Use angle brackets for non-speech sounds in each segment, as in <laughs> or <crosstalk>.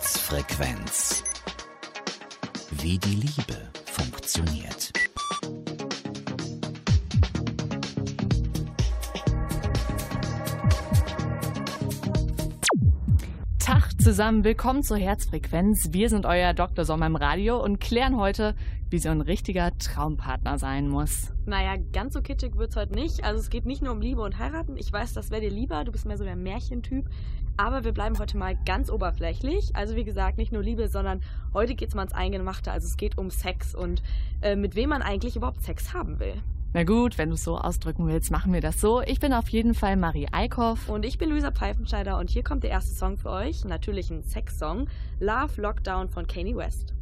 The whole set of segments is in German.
Herzfrequenz. Wie die Liebe funktioniert. Tag zusammen, willkommen zur Herzfrequenz. Wir sind euer Dr. Sommer im Radio und klären heute, wie so ein richtiger Traumpartner sein muss. Naja, ganz so kitschig wird's heute nicht. Also es geht nicht nur um Liebe und Heiraten. Ich weiß, das wäre dir lieber. Du bist mehr so der Märchentyp. Aber wir bleiben heute mal ganz oberflächlich. Also wie gesagt, nicht nur Liebe, sondern heute geht's mal ins Eingemachte. Also es geht um Sex und äh, mit wem man eigentlich überhaupt Sex haben will. Na gut, wenn du es so ausdrücken willst, machen wir das so. Ich bin auf jeden Fall Marie Eickhoff. Und ich bin Luisa Pfeifenscheider und hier kommt der erste Song für euch. Natürlich ein Sex-Song. Love Lockdown von Kanye West.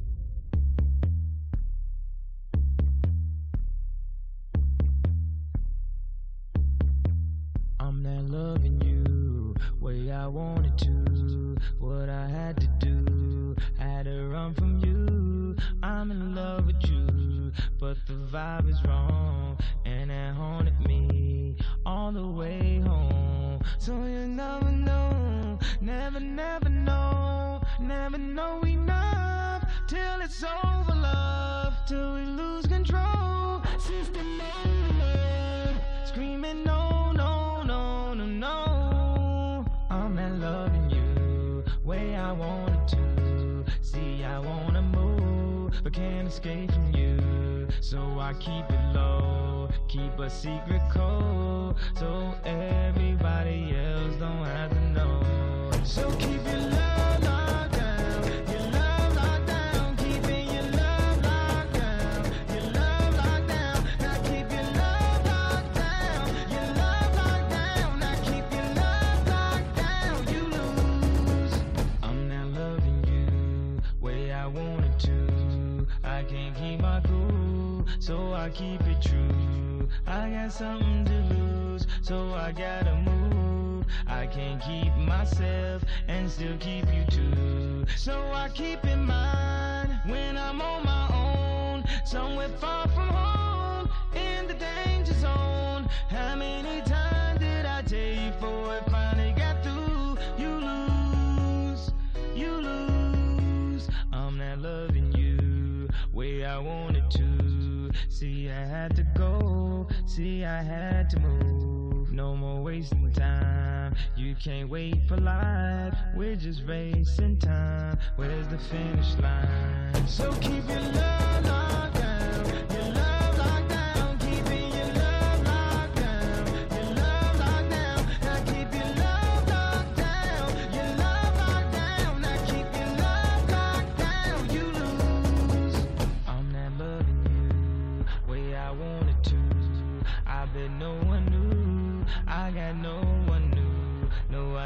Way I wanted to. What I had to do, had to run from you. I'm in love with you, but the vibe is wrong, and it haunted me all the way home. So you never know, never, never know, never know enough till it's over, love, till we lose control. System overload, screaming no, way I wanted to. See, I wanna move, but can't escape from you. So I keep it low, keep a secret code, so everybody else don't have to know. So keep your love I keep it true. I got something to lose, so I gotta move. I can't keep myself and still keep you too. So I keep in mind when I'm on my own, somewhere far from home, See, I had to go. See, I had to move. No more wasting time. You can't wait for life. We're just racing time. Where's the finish line? So keep your love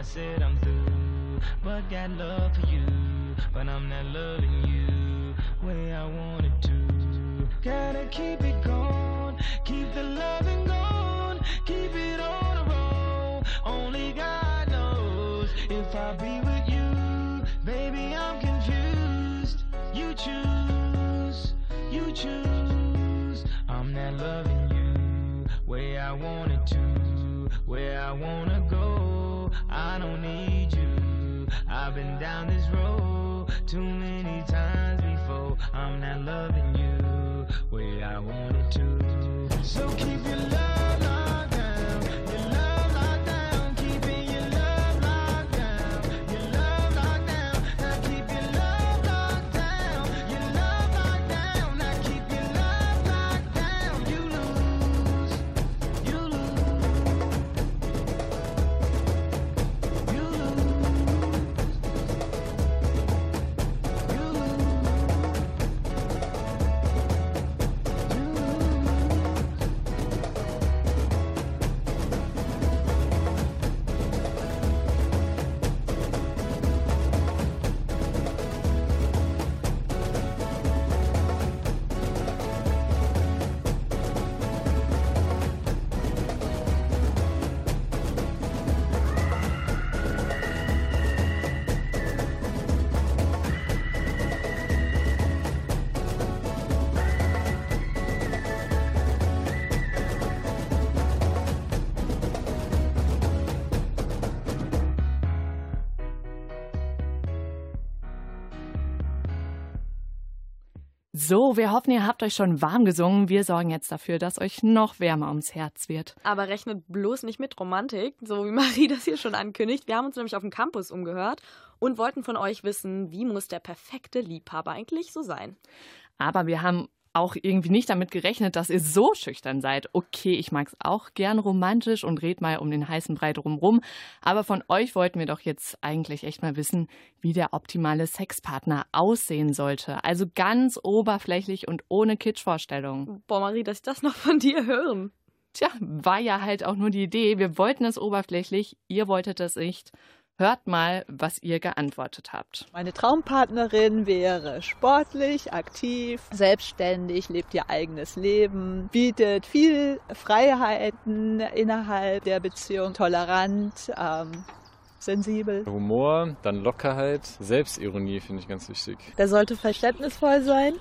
I said I'm through, but got love for you. But I'm not loving you way I wanted to. Gotta keep it going, keep the loving going, keep it on a roll. Only God knows if I'll be with you, baby. I'm confused. You choose, you choose. I'm not loving you way I wanted to, where I wanna go. I don't need you. I've been down this road too many times before. I'm not loving you way I wanted So, wir hoffen, ihr habt euch schon warm gesungen. Wir sorgen jetzt dafür, dass euch noch wärmer ums Herz wird. Aber rechnet bloß nicht mit Romantik, so wie <laughs> Marie das hier schon ankündigt. Wir haben uns nämlich auf dem Campus umgehört und wollten von euch wissen, wie muss der perfekte Liebhaber eigentlich so sein? Aber wir haben auch irgendwie nicht damit gerechnet, dass ihr so schüchtern seid. Okay, ich mag es auch gern romantisch und red mal um den heißen Brei drumrum. Aber von euch wollten wir doch jetzt eigentlich echt mal wissen, wie der optimale Sexpartner aussehen sollte. Also ganz oberflächlich und ohne Kitschvorstellungen. Boah, Marie, dass ich das noch von dir hören. Tja, war ja halt auch nur die Idee. Wir wollten es oberflächlich, ihr wolltet es nicht. Hört mal, was ihr geantwortet habt. Meine Traumpartnerin wäre sportlich, aktiv, selbstständig, lebt ihr eigenes Leben, bietet viel Freiheiten innerhalb der Beziehung, tolerant, ähm, sensibel. Humor, dann Lockerheit, Selbstironie finde ich ganz wichtig. Der sollte verständnisvoll sein,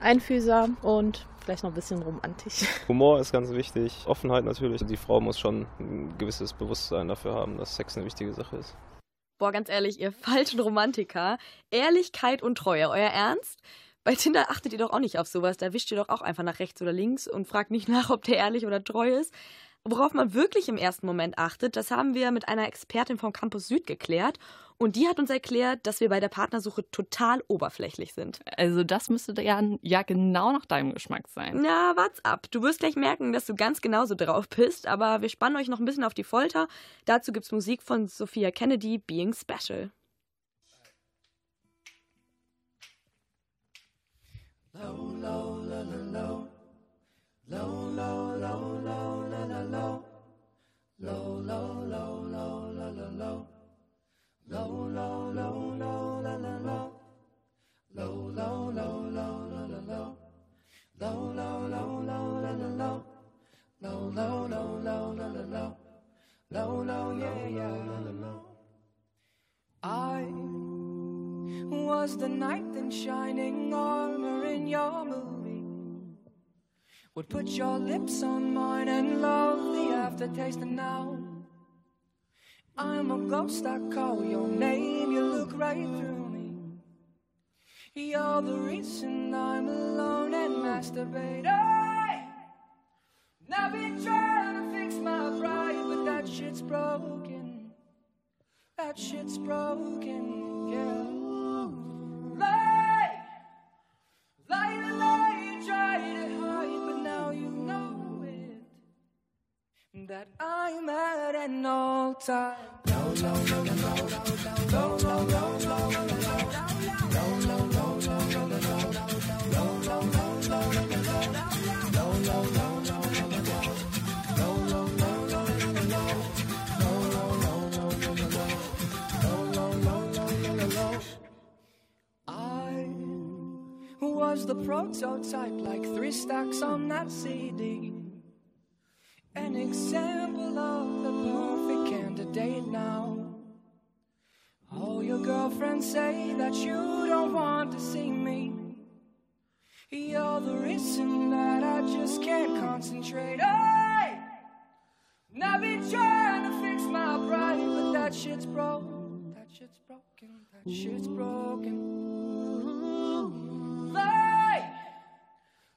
einfühlsam und vielleicht noch ein bisschen romantisch. <laughs> Humor ist ganz wichtig, Offenheit natürlich. Die Frau muss schon ein gewisses Bewusstsein dafür haben, dass Sex eine wichtige Sache ist. Boah, ganz ehrlich, ihr falschen Romantiker. Ehrlichkeit und Treue, euer Ernst? Bei Tinder achtet ihr doch auch nicht auf sowas. Da wischt ihr doch auch einfach nach rechts oder links und fragt nicht <laughs> nach, ob der ehrlich oder treu ist. Worauf man wirklich im ersten Moment achtet, das haben wir mit einer Expertin vom Campus Süd geklärt. Und die hat uns erklärt, dass wir bei der Partnersuche total oberflächlich sind. Also das müsste ja, ja genau nach deinem Geschmack sein. Na, what's ab. Du wirst gleich merken, dass du ganz genauso drauf bist. Aber wir spannen euch noch ein bisschen auf die Folter. Dazu gibt's Musik von Sophia Kennedy, Being Special. Low, low, low, low, low, low, low, low. low, low, low, low, low, low, low, low, low, low, la la low, low, low, low, low, la la low, low, low, low, low, la la low, low, low, low, low, la la low, low, low, yeah, yeah, la la low. I was the knight in shining armor in your movie would put your lips on mine and love the aftertaste. And now I'm a ghost, I call your name, you look right through me. You're the reason I'm alone and masturbate. I've been trying to fix my pride, but that shit's broken. That shit's broken, yeah. Prototype, like three stacks on that CD. An example of the perfect candidate now. All your girlfriends say that you don't want to see me. You're the reason that I just can't concentrate. Hey! And I've been trying to fix my pride, but that shit's broke. That shit's broken. That shit's broken.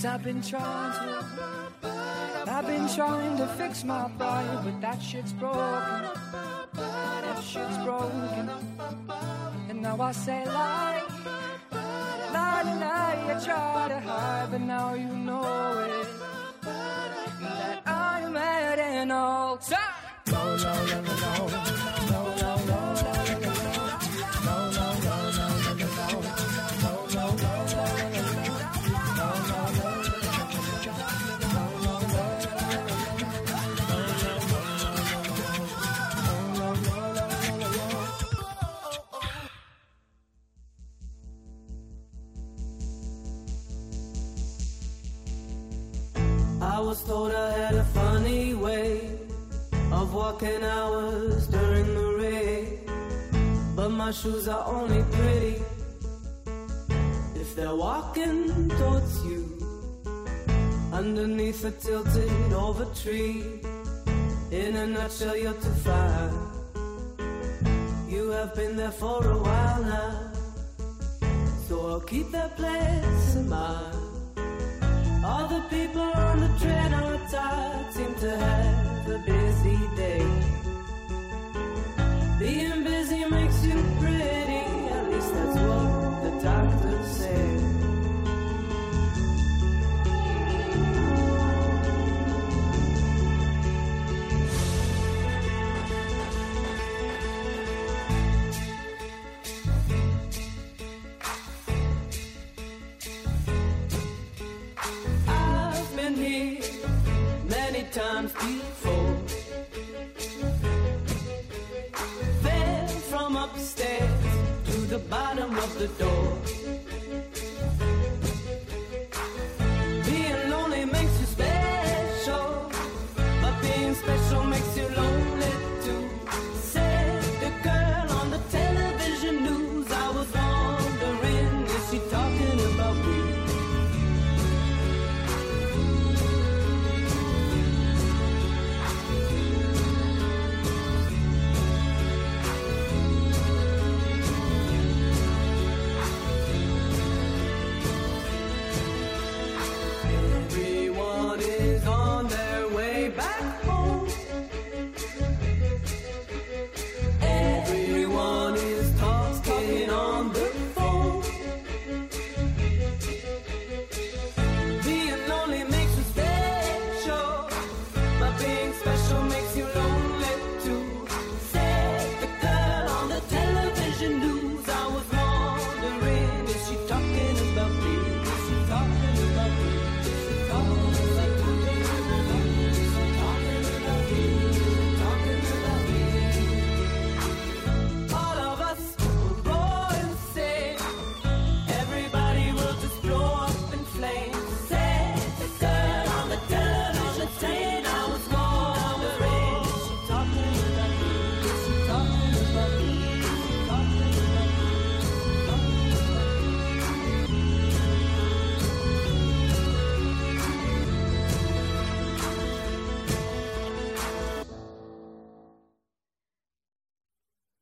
Cause I've been trying to, I've been trying to fix my pride, but that shit's broken. That shit's broken. And now I say lie, lie, lie, I try to hide, but now you walking hours during the rain. But my shoes are only pretty if they're walking towards you. Underneath a tilted over tree. In a nutshell, you're too far. You have been there for a while now. So I'll keep that place in mind. All the people on the train outside seem to have busy day. Being busy makes you pretty, at least that's what the doctors say.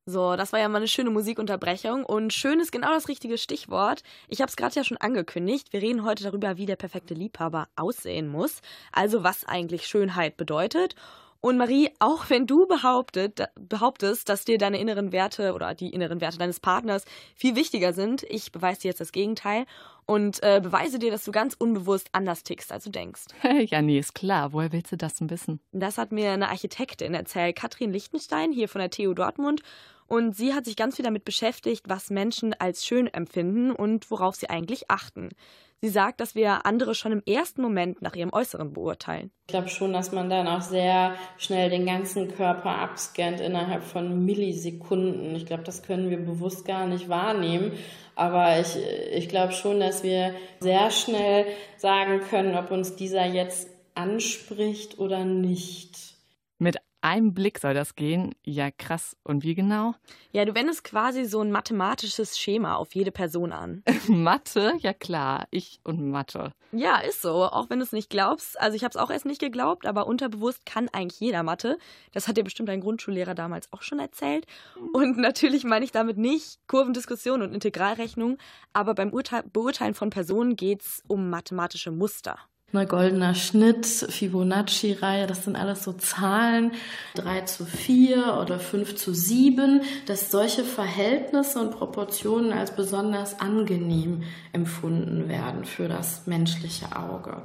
So, das war ja mal eine schöne Musikunterbrechung und schön ist genau das richtige Stichwort. Ich habe es gerade ja schon angekündigt. Wir reden heute darüber, wie der perfekte Liebhaber aussehen muss, also was eigentlich Schönheit bedeutet. Und Marie, auch wenn du behauptet, behauptest, dass dir deine inneren Werte oder die inneren Werte deines Partners viel wichtiger sind, ich beweise dir jetzt das Gegenteil und äh, beweise dir, dass du ganz unbewusst anders tickst, als du denkst. <laughs> ja, nee, ist klar. Woher willst du das denn wissen? Das hat mir eine Architektin erzählt, Katrin Lichtenstein, hier von der TU Dortmund. Und sie hat sich ganz viel damit beschäftigt, was Menschen als schön empfinden und worauf sie eigentlich achten. Sie sagt, dass wir andere schon im ersten Moment nach ihrem Äußeren beurteilen. Ich glaube schon, dass man dann auch sehr schnell den ganzen Körper abscannt innerhalb von Millisekunden. Ich glaube, das können wir bewusst gar nicht wahrnehmen. Aber ich, ich glaube schon, dass wir sehr schnell sagen können, ob uns dieser jetzt anspricht oder nicht. Einem Blick soll das gehen. Ja, krass. Und wie genau? Ja, du wendest quasi so ein mathematisches Schema auf jede Person an. <laughs> Mathe? Ja klar, ich und Mathe. Ja, ist so. Auch wenn du es nicht glaubst. Also ich habe es auch erst nicht geglaubt, aber unterbewusst kann eigentlich jeder Mathe. Das hat dir bestimmt dein Grundschullehrer damals auch schon erzählt. Und natürlich meine ich damit nicht Kurvendiskussion und Integralrechnung, aber beim Urteil Beurteilen von Personen geht es um mathematische Muster. Ne, goldener Schnitt, Fibonacci-Reihe, das sind alles so Zahlen, 3 zu 4 oder 5 zu 7, dass solche Verhältnisse und Proportionen als besonders angenehm empfunden werden für das menschliche Auge.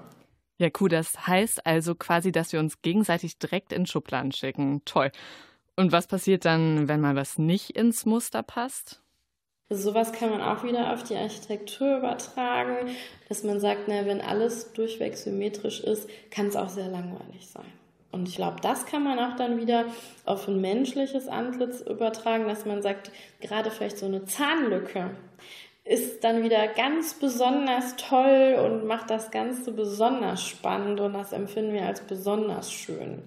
Ja, cool. Das heißt also quasi, dass wir uns gegenseitig direkt in Schubladen schicken. Toll. Und was passiert dann, wenn mal was nicht ins Muster passt? Sowas kann man auch wieder auf die Architektur übertragen, dass man sagt, na, wenn alles durchweg symmetrisch ist, kann es auch sehr langweilig sein. Und ich glaube, das kann man auch dann wieder auf ein menschliches Antlitz übertragen, dass man sagt, gerade vielleicht so eine Zahnlücke ist dann wieder ganz besonders toll und macht das Ganze besonders spannend und das empfinden wir als besonders schön.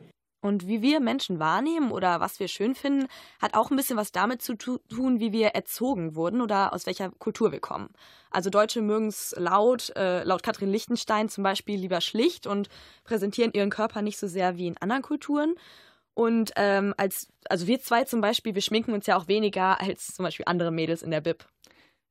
Und wie wir Menschen wahrnehmen oder was wir schön finden, hat auch ein bisschen was damit zu tun, wie wir erzogen wurden oder aus welcher Kultur wir kommen. Also Deutsche mögen es laut, äh, laut Katrin Lichtenstein zum Beispiel lieber schlicht und präsentieren ihren Körper nicht so sehr wie in anderen Kulturen. Und ähm, als, also wir zwei zum Beispiel, wir schminken uns ja auch weniger als zum Beispiel andere Mädels in der Bib.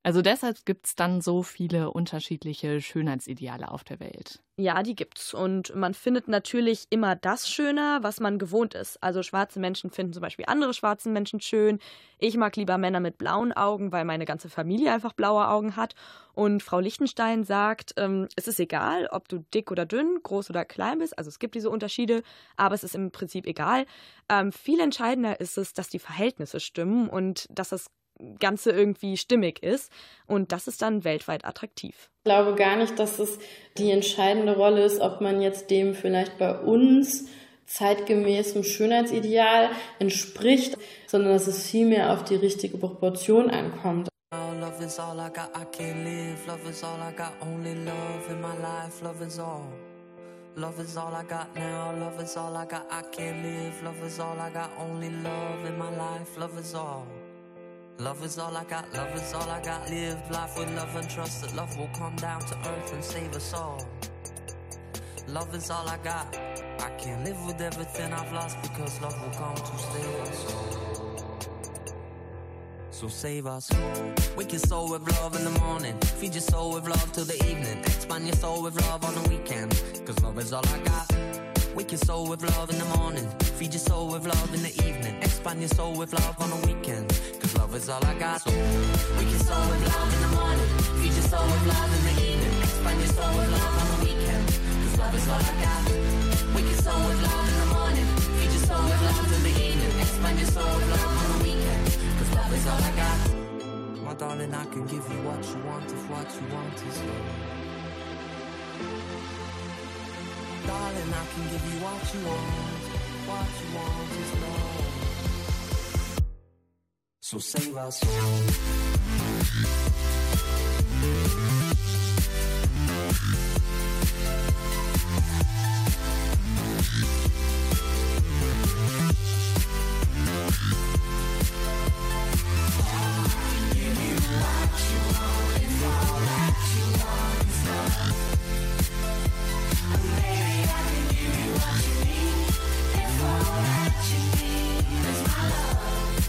Also deshalb gibt es dann so viele unterschiedliche Schönheitsideale auf der Welt. Ja, die gibt's. Und man findet natürlich immer das schöner, was man gewohnt ist. Also schwarze Menschen finden zum Beispiel andere schwarze Menschen schön. Ich mag lieber Männer mit blauen Augen, weil meine ganze Familie einfach blaue Augen hat. Und Frau Lichtenstein sagt, ähm, es ist egal, ob du dick oder dünn, groß oder klein bist. Also es gibt diese Unterschiede, aber es ist im Prinzip egal. Ähm, viel entscheidender ist es, dass die Verhältnisse stimmen und dass das Ganze irgendwie stimmig ist. Und das ist dann weltweit attraktiv. Ich glaube gar nicht, dass es die entscheidende Rolle ist, ob man jetzt dem vielleicht bei uns zeitgemäßem Schönheitsideal entspricht, sondern dass es vielmehr auf die richtige Proportion ankommt. Love is all I got, I can't live. Love is all I got, only love in my life. Love is all. Love is all I got now. Love is all I got, I can't live. Love is all I got, only love in my life. Love is all. Love is all I got, love is all I got. Live life with love and trust that love will come down to earth and save us all. Love is all I got. I can't live with everything I've lost because love will come to save us all. So save us. Wake your soul with love in the morning. Feed your soul with love till the evening. Expand your soul with love on the weekend. Cause love is all I got. Wake your soul with love in the morning. Feed your soul with love in the evening. Expand your soul with love on the weekend. Cause love is all I got. So wake your soul with love in the morning. Feed your soul with love in the evening. Expand your soul with love on the weekend. Cause love is all I got. Wake your soul with love in the morning. Feed your soul with love in the evening. Expand your soul with love on the weekend. Cause love is all I got. My darling, I can give you what you want if what you want is love. Darling, I can give you what you want. What you want is love. So save our soul. What you need, all that you need. is my love.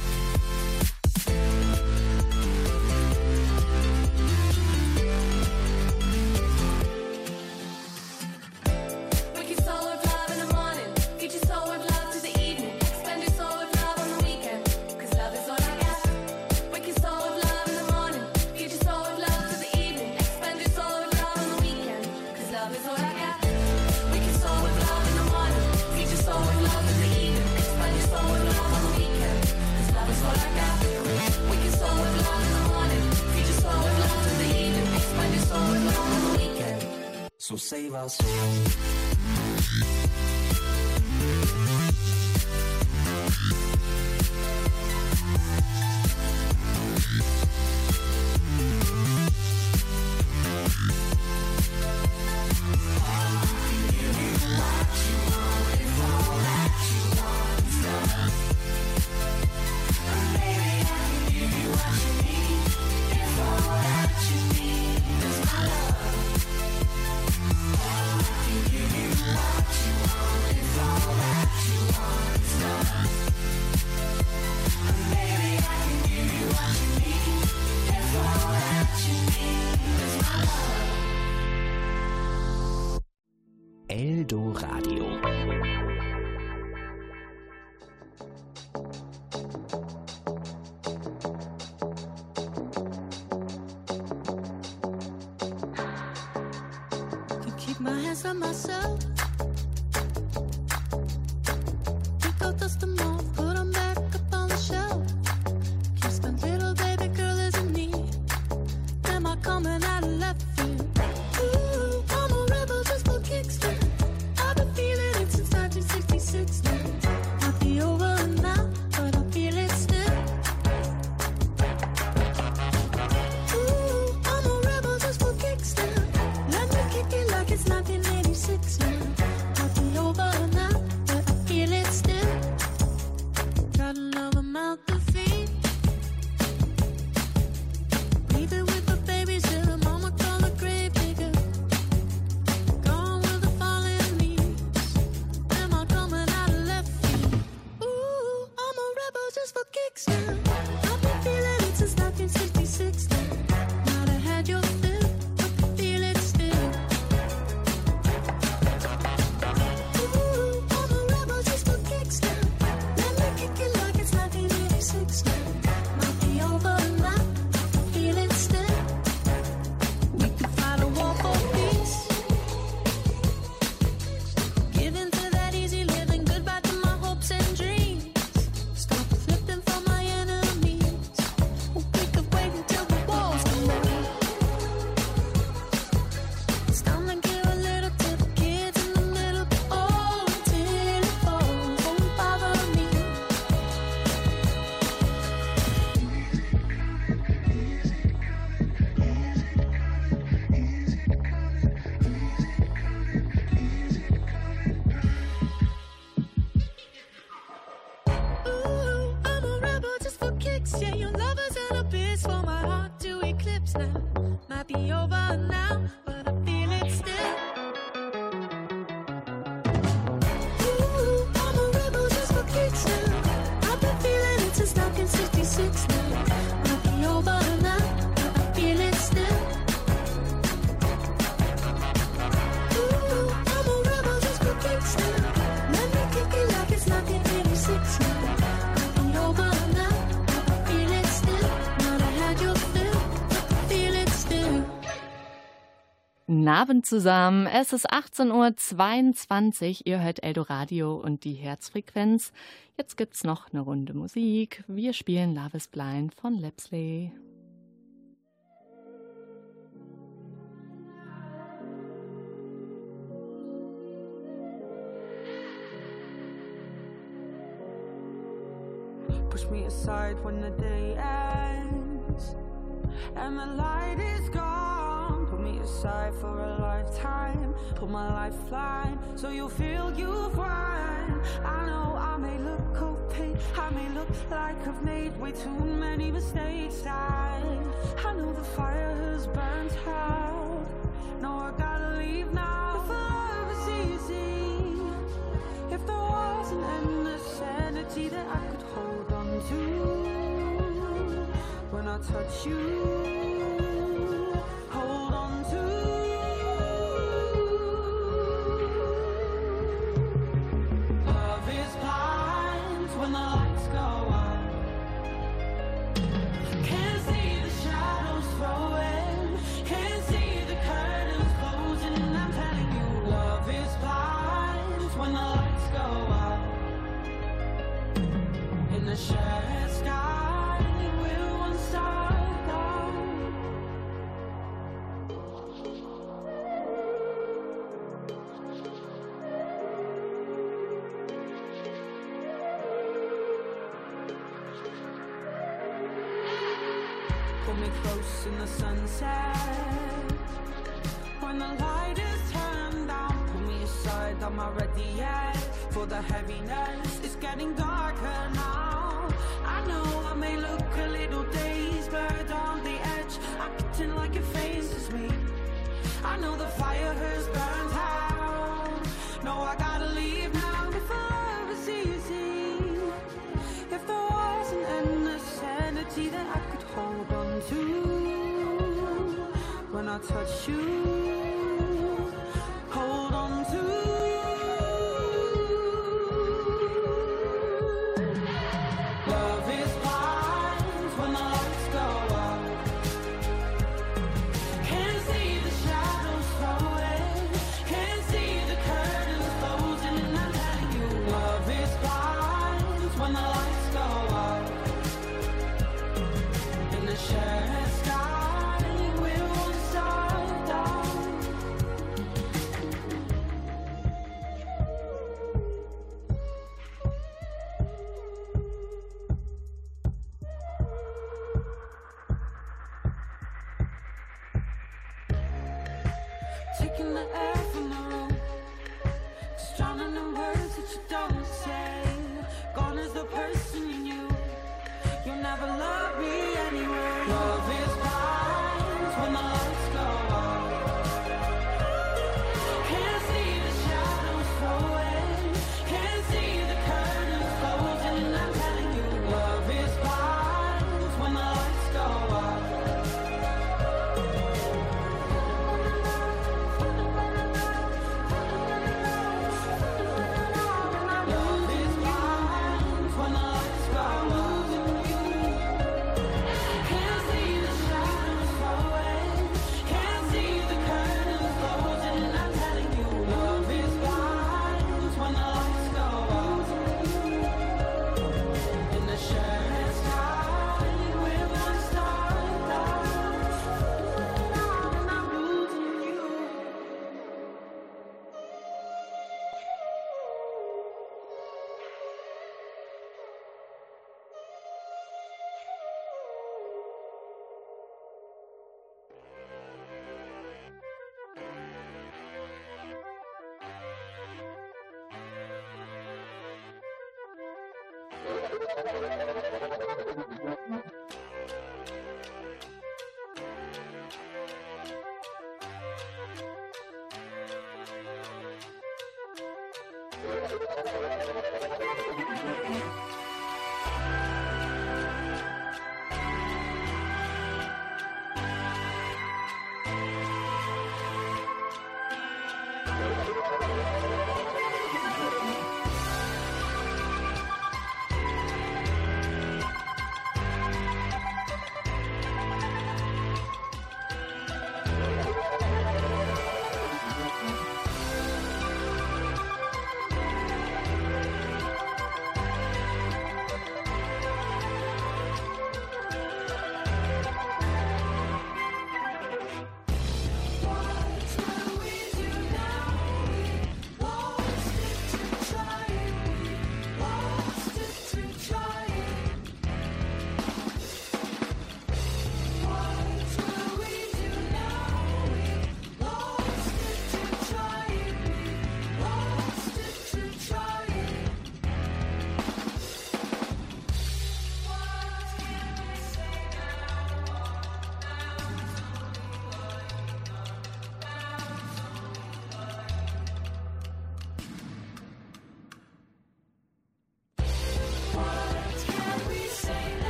So save our soul. Eldo Guten Abend zusammen. Es ist 18.22 Uhr. Ihr hört Eldoradio und die Herzfrequenz. Jetzt gibt's noch eine Runde Musik. Wir spielen Love is Blind von Lepsley. Push me aside when the day ends and the light is gone. me aside for a lifetime. Put my lifeline so you feel you've won. I know I may look opaque I may look like I've made way too many mistakes. I, I know the fire has burnt out No, I gotta leave now If love is easy. If there was an endless energy that I could hold on to When I touch you touch you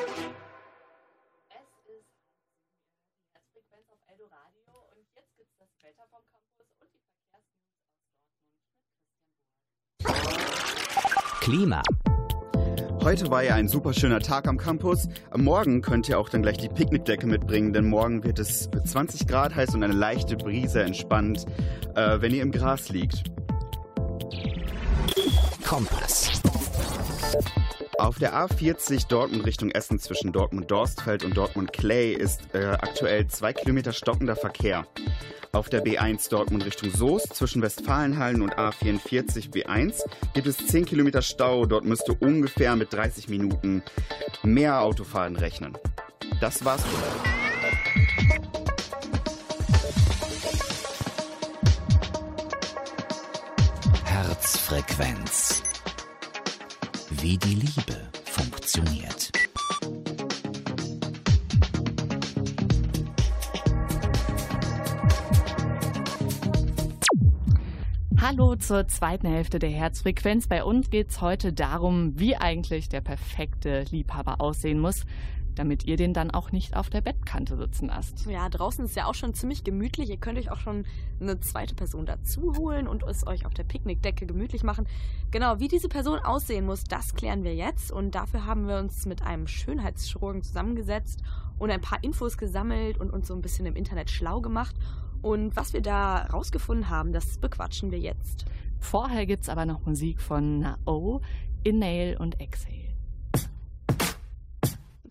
Es ist Herzfrequenz auf Eldo und jetzt gibt's das Wetter vom Campus und die Verkehrsnews aus Dortmund mit Christian Burg. Klima. Heute war ja ein super schöner Tag am Campus. Am Morgen könnt ihr auch dann gleich die Picknickdecke mitbringen, denn morgen wird es 20 Grad heiß und eine leichte Brise entspannt, äh, wenn ihr im Gras liegt. Kompass. Auf der A40 Dortmund Richtung Essen zwischen Dortmund-Dorstfeld und Dortmund-Clay ist äh, aktuell zwei Kilometer stockender Verkehr. Auf der B1 Dortmund Richtung Soest zwischen Westfalenhallen und A44 B1 gibt es 10 Kilometer Stau. Dort müsste ungefähr mit 30 Minuten mehr Autofahren rechnen. Das war's. Herzfrequenz. Wie die Liebe funktioniert. Hallo zur zweiten Hälfte der Herzfrequenz. Bei uns geht es heute darum, wie eigentlich der perfekte Liebhaber aussehen muss, damit ihr den dann auch nicht auf der Bettkante sitzen lasst. Ja, draußen ist ja auch schon ziemlich gemütlich. Ihr könnt euch auch schon eine zweite Person dazu holen und es euch auf der Picknickdecke gemütlich machen. Genau, wie diese Person aussehen muss, das klären wir jetzt. Und dafür haben wir uns mit einem Schönheitschirurgen zusammengesetzt und ein paar Infos gesammelt und uns so ein bisschen im Internet schlau gemacht. Und was wir da rausgefunden haben, das bequatschen wir jetzt. Vorher gibt es aber noch Musik von Nao, Inhale und Exhale.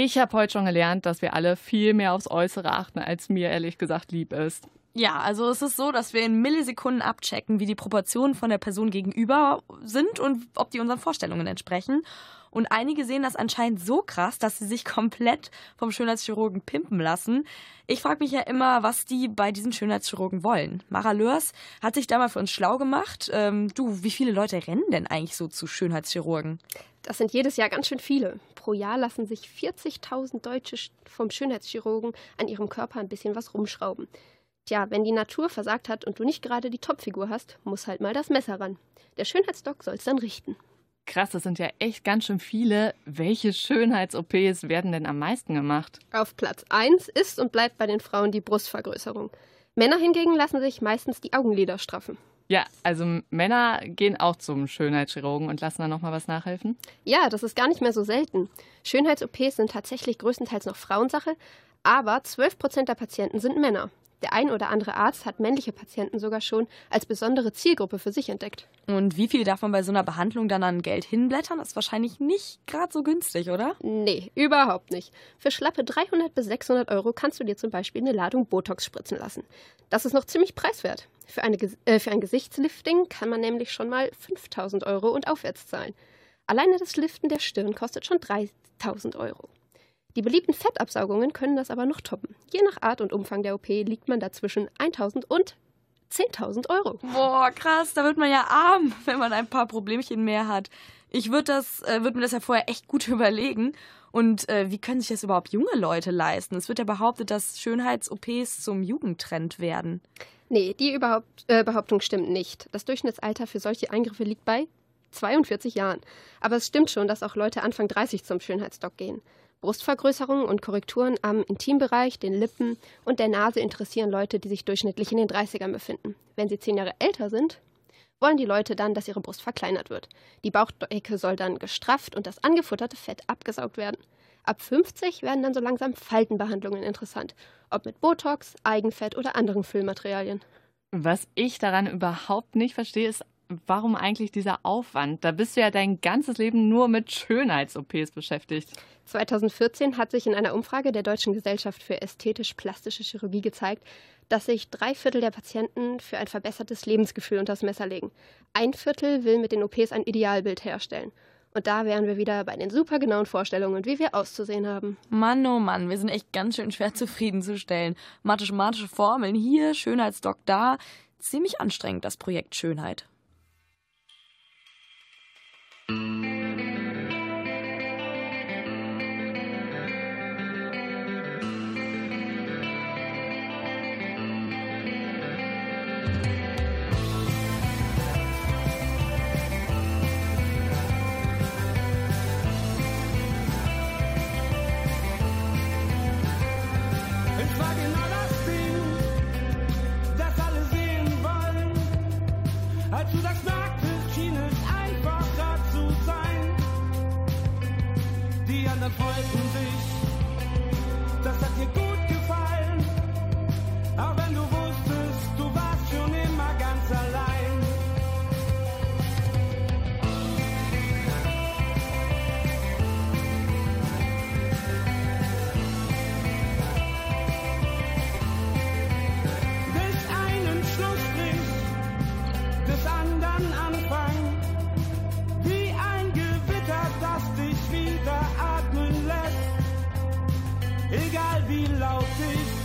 Ich habe heute schon gelernt, dass wir alle viel mehr aufs Äußere achten, als mir ehrlich gesagt lieb ist. Ja, also es ist so, dass wir in Millisekunden abchecken, wie die Proportionen von der Person gegenüber sind und ob die unseren Vorstellungen entsprechen. Und einige sehen das anscheinend so krass, dass sie sich <laughs> komplett vom Schönheitschirurgen pimpen lassen. Ich frage mich ja immer, was die bei diesen Schönheitschirurgen wollen. Mara Lörs hat sich da mal für uns schlau gemacht. Ähm, du, wie viele Leute rennen denn eigentlich so zu Schönheitschirurgen? Das sind jedes Jahr ganz schön viele. Pro Jahr lassen sich 40.000 Deutsche sch- vom Schönheitschirurgen an ihrem Körper ein bisschen was rumschrauben. Tja, wenn die Natur versagt hat und du nicht gerade die Topfigur hast, muss halt mal das Messer ran. Der Schönheitsdoc soll's dann richten. Krass, das sind ja echt ganz schön viele. Welche Schönheits-OPs werden denn am meisten gemacht? Auf Platz 1 ist und bleibt bei den Frauen die Brustvergrößerung. Männer hingegen lassen sich meistens die Augenlider straffen. Ja, also Männer gehen auch zum Schönheitschirurgen und lassen da nochmal was nachhelfen. Ja, das ist gar nicht mehr so selten. Schönheits-OPs sind tatsächlich größtenteils noch Frauensache, aber 12% der Patienten sind Männer. Der ein oder andere Arzt hat männliche Patienten sogar schon als besondere Zielgruppe für sich entdeckt. Und wie viel darf man bei so einer Behandlung dann an Geld hinblättern? Ist wahrscheinlich nicht gerade so günstig, oder? Nee, überhaupt nicht. Für schlappe 300 bis 600 Euro kannst du dir zum Beispiel eine Ladung Botox spritzen lassen. Das ist noch ziemlich preiswert. Für, eine, äh, für ein Gesichtslifting kann man nämlich schon mal 5000 Euro und aufwärts zahlen. Alleine das Liften der Stirn kostet schon 3000 Euro. Die beliebten Fettabsaugungen können das aber noch toppen. Je nach Art und Umfang der OP liegt man da zwischen 1000 und 10.000 Euro. Boah, krass, da wird man ja arm, <laughs> wenn man ein paar Problemchen mehr hat. Ich würde das, äh, würd mir das ja vorher echt gut <laughs> überlegen. Und äh, wie können sich das überhaupt junge Leute leisten? Es wird ja behauptet, dass Schönheits-OPs zum Jugendtrend werden. Nee, die überhaupt, äh, Behauptung stimmt nicht. Das Durchschnittsalter für solche Eingriffe liegt bei 42 Jahren. Aber es stimmt schon, dass auch Leute Anfang 30 zum Schönheitsdoc gehen. Brustvergrößerungen und Korrekturen am Intimbereich, den Lippen und der Nase interessieren Leute, die sich durchschnittlich in den 30ern befinden. Wenn sie zehn Jahre älter sind, wollen die Leute dann, dass ihre Brust verkleinert wird. Die Bauchdecke soll dann gestrafft und das angefutterte Fett abgesaugt werden. Ab 50 werden dann so langsam Faltenbehandlungen interessant, ob mit Botox, Eigenfett oder anderen Füllmaterialien. Was ich daran überhaupt nicht verstehe, ist, warum eigentlich dieser Aufwand? Da bist du ja dein ganzes Leben nur mit Schönheits-OPs beschäftigt. 2014 hat sich in einer Umfrage der Deutschen Gesellschaft für ästhetisch-plastische Chirurgie gezeigt, dass sich drei Viertel der Patienten für ein verbessertes Lebensgefühl unters Messer legen. Ein Viertel will mit den OPs ein Idealbild herstellen. Und da wären wir wieder bei den supergenauen Vorstellungen, wie wir auszusehen haben. Mann, oh Mann, wir sind echt ganz schön schwer zufriedenzustellen. Mathematische Formeln hier, Schönheitsdoc da. Ziemlich anstrengend, das Projekt Schönheit. Es Die anderen freuten laut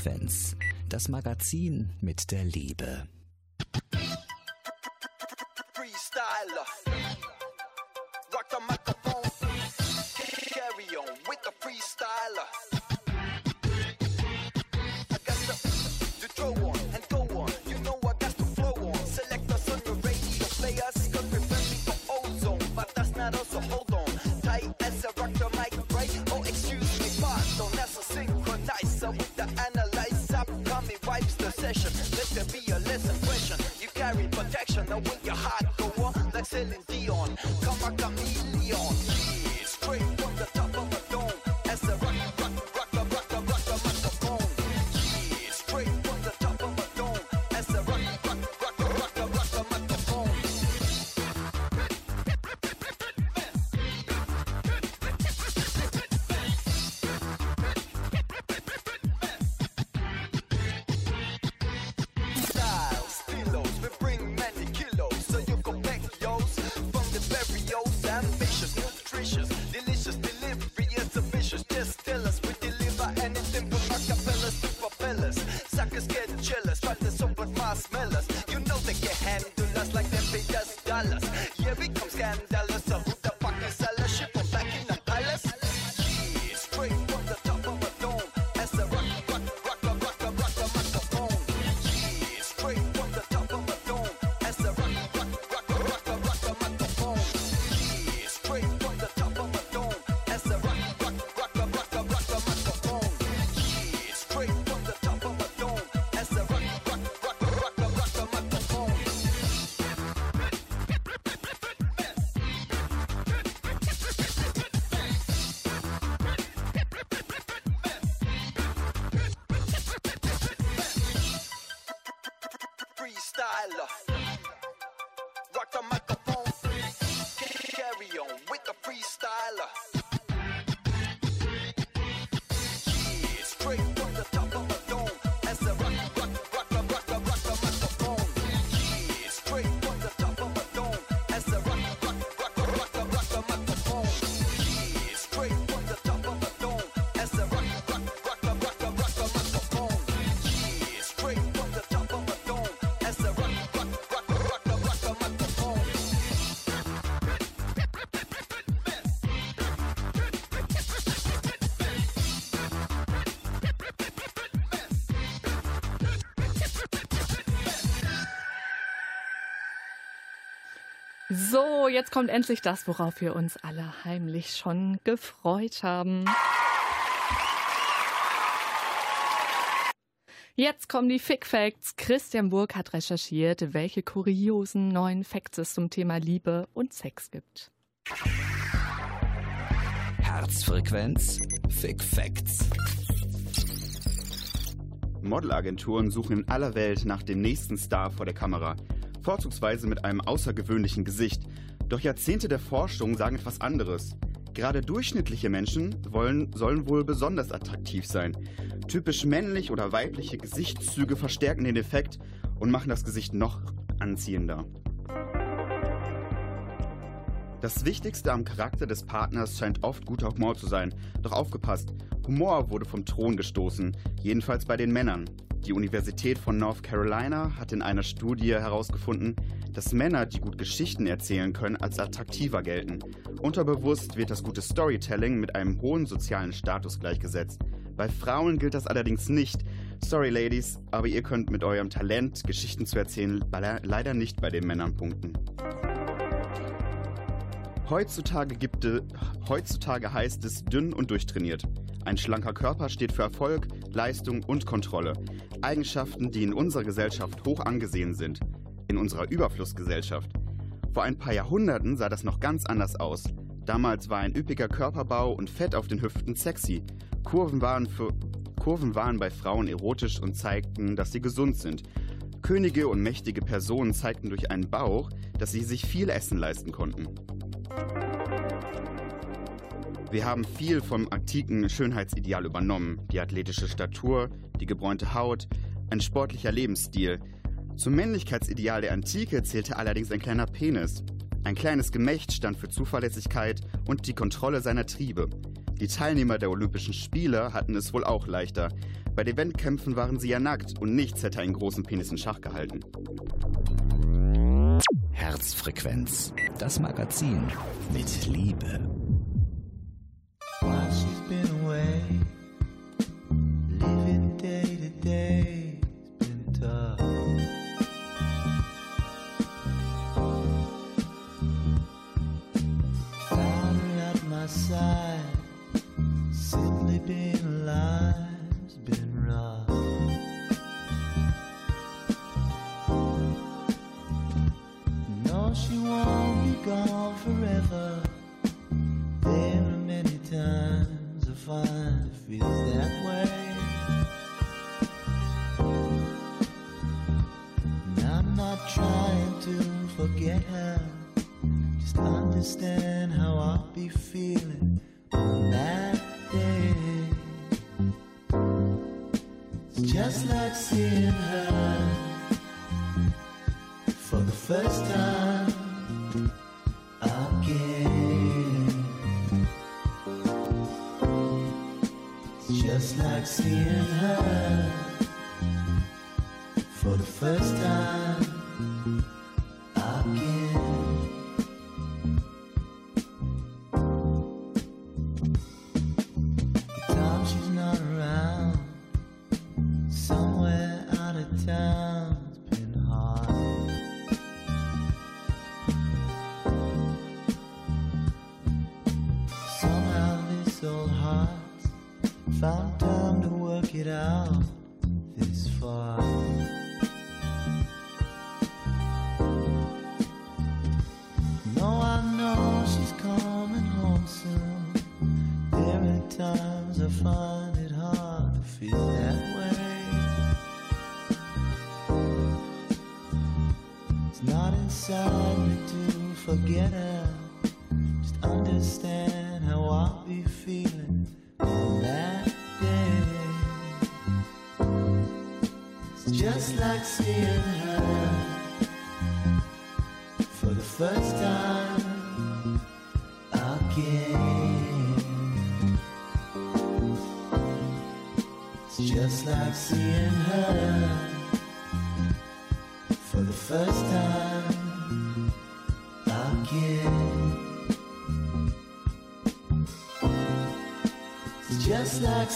Herzfrequenz, das Magazin mit der Liebe. So, jetzt kommt endlich das, worauf wir uns alle heimlich schon gefreut haben. Jetzt kommen die Fick Facts. Christian Burg hat recherchiert, welche kuriosen neuen Facts es zum Thema Liebe und Sex gibt. Herzfrequenz, Fick Facts. Modelagenturen suchen in aller Welt nach dem nächsten Star vor der Kamera. Vorzugsweise mit einem außergewöhnlichen Gesicht. Doch Jahrzehnte der Forschung sagen etwas anderes. Gerade durchschnittliche Menschen wollen, sollen wohl besonders attraktiv sein. Typisch männlich oder weibliche Gesichtszüge verstärken den Effekt und machen das Gesicht noch anziehender. Das Wichtigste am Charakter des Partners scheint oft guter Humor zu sein. Doch aufgepasst, Humor wurde vom Thron gestoßen, jedenfalls bei den Männern. Die Universität von North Carolina hat in einer Studie herausgefunden, dass Männer, die gut Geschichten erzählen können, als attraktiver gelten. Unterbewusst wird das gute Storytelling mit einem hohen sozialen Status gleichgesetzt. Bei Frauen gilt das allerdings nicht. Sorry, Ladies, aber ihr könnt mit eurem Talent, Geschichten zu erzählen, leider nicht bei den Männern punkten. Heutzutage, gibt heutzutage heißt es dünn und durchtrainiert. Ein schlanker Körper steht für Erfolg, Leistung und Kontrolle. Eigenschaften, die in unserer Gesellschaft hoch angesehen sind. In unserer Überflussgesellschaft. Vor ein paar Jahrhunderten sah das noch ganz anders aus. Damals war ein üppiger Körperbau und Fett auf den Hüften sexy. Kurven waren, für, Kurven waren bei Frauen erotisch und zeigten, dass sie gesund sind. Könige und mächtige Personen zeigten durch einen Bauch, dass sie sich viel Essen leisten konnten. Wir haben viel vom antiken Schönheitsideal übernommen. Die athletische Statur, die gebräunte Haut, ein sportlicher Lebensstil. Zum Männlichkeitsideal der Antike zählte allerdings ein kleiner Penis. Ein kleines Gemächt stand für Zuverlässigkeit und die Kontrolle seiner Triebe. Die Teilnehmer der Olympischen Spiele hatten es wohl auch leichter. Bei den Wettkämpfen waren sie ja nackt und nichts hätte einen großen Penis in Schach gehalten. Herzfrequenz. Das Magazin mit Liebe. the end. forget. Just understand how I'll be feeling on that day. It's just like seeing her for the first time again. It's just like seeing her.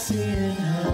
seeing her.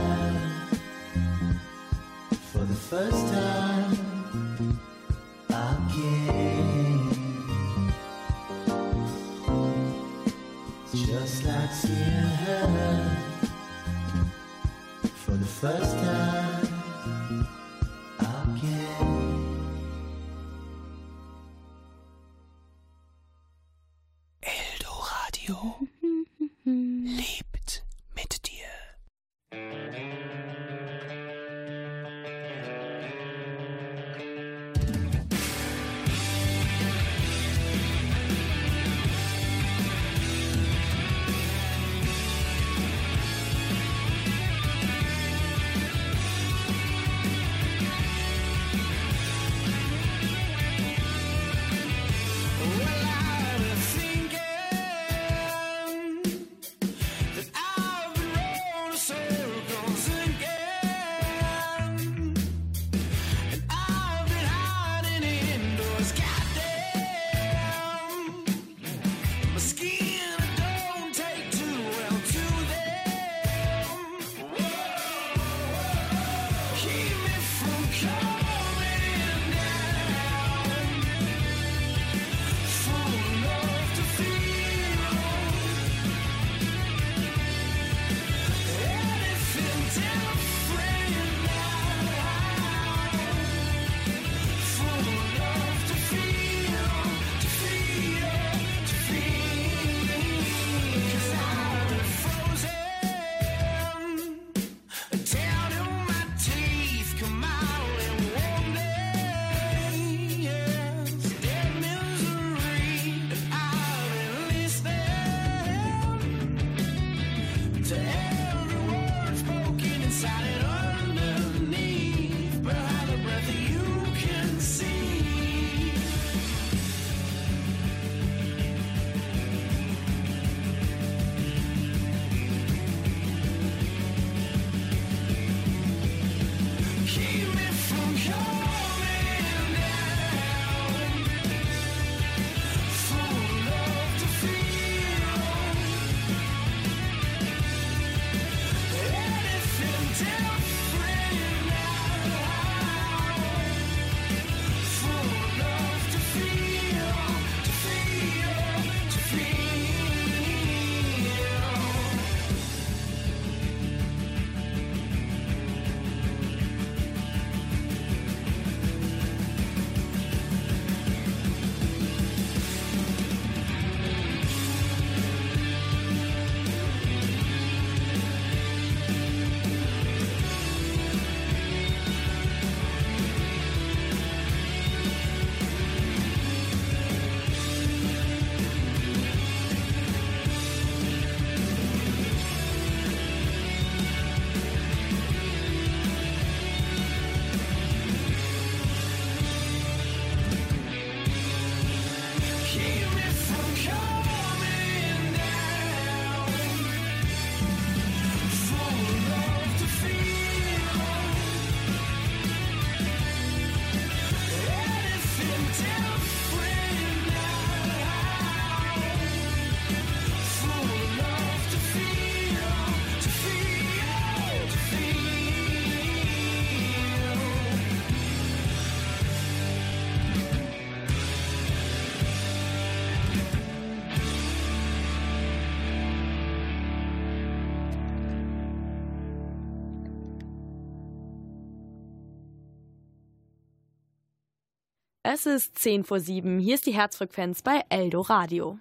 Ist 10 vor 7. Hier ist die Herzfrequenz bei Eldo Radio.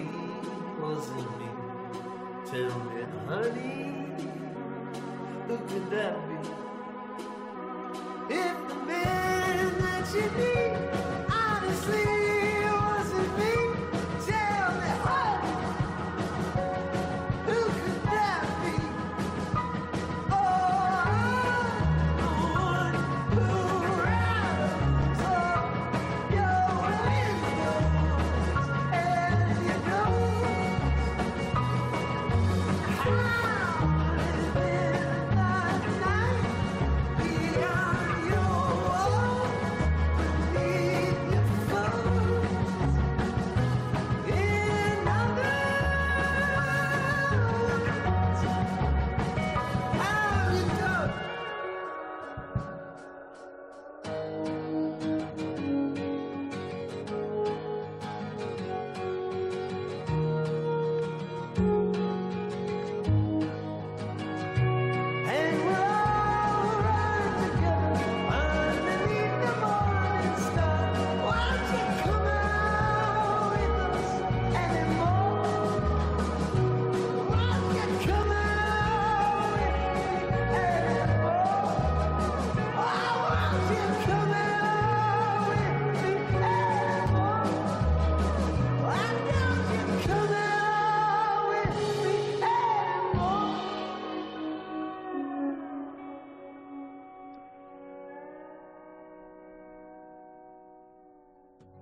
Honestly wasn't me, tell me, honey, who could that be? If the man that you need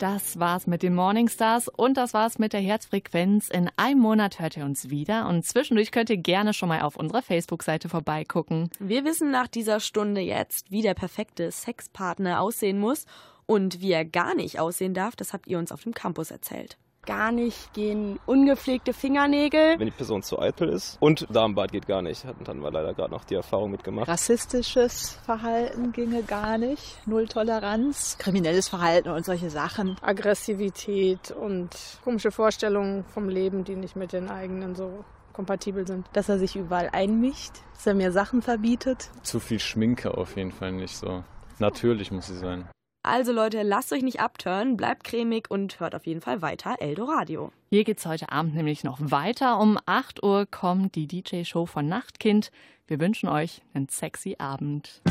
Das war's mit den Morningstars und das war's mit der Herzfrequenz. In einem Monat hört ihr uns wieder und zwischendurch könnt ihr gerne schon mal auf unserer Facebook-Seite vorbeigucken. Wir wissen nach dieser Stunde jetzt, wie der perfekte Sexpartner aussehen muss und wie er gar nicht aussehen darf. Das habt ihr uns auf dem Campus erzählt. Gar nicht gehen ungepflegte Fingernägel. Wenn die Person zu eitel ist und Darmbad geht gar nicht, hatten dann wir leider gerade noch die Erfahrung mitgemacht. Rassistisches Verhalten ginge gar nicht. Null Toleranz. Kriminelles Verhalten und solche Sachen. Aggressivität und komische Vorstellungen vom Leben, die nicht mit den eigenen so kompatibel sind. Dass er sich überall einmischt, dass er mir Sachen verbietet. Zu viel Schminke auf jeden Fall nicht so. Natürlich muss sie sein. Also Leute, lasst euch nicht abtören, bleibt cremig und hört auf jeden Fall weiter Eldoradio. Hier geht's heute Abend nämlich noch weiter. Um 8 Uhr kommt die DJ-Show von Nachtkind. Wir wünschen euch einen sexy Abend.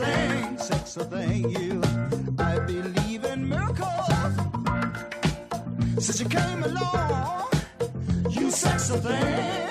Thing, sexy thing, you. I believe in miracles. Since you came along, you sexy thing.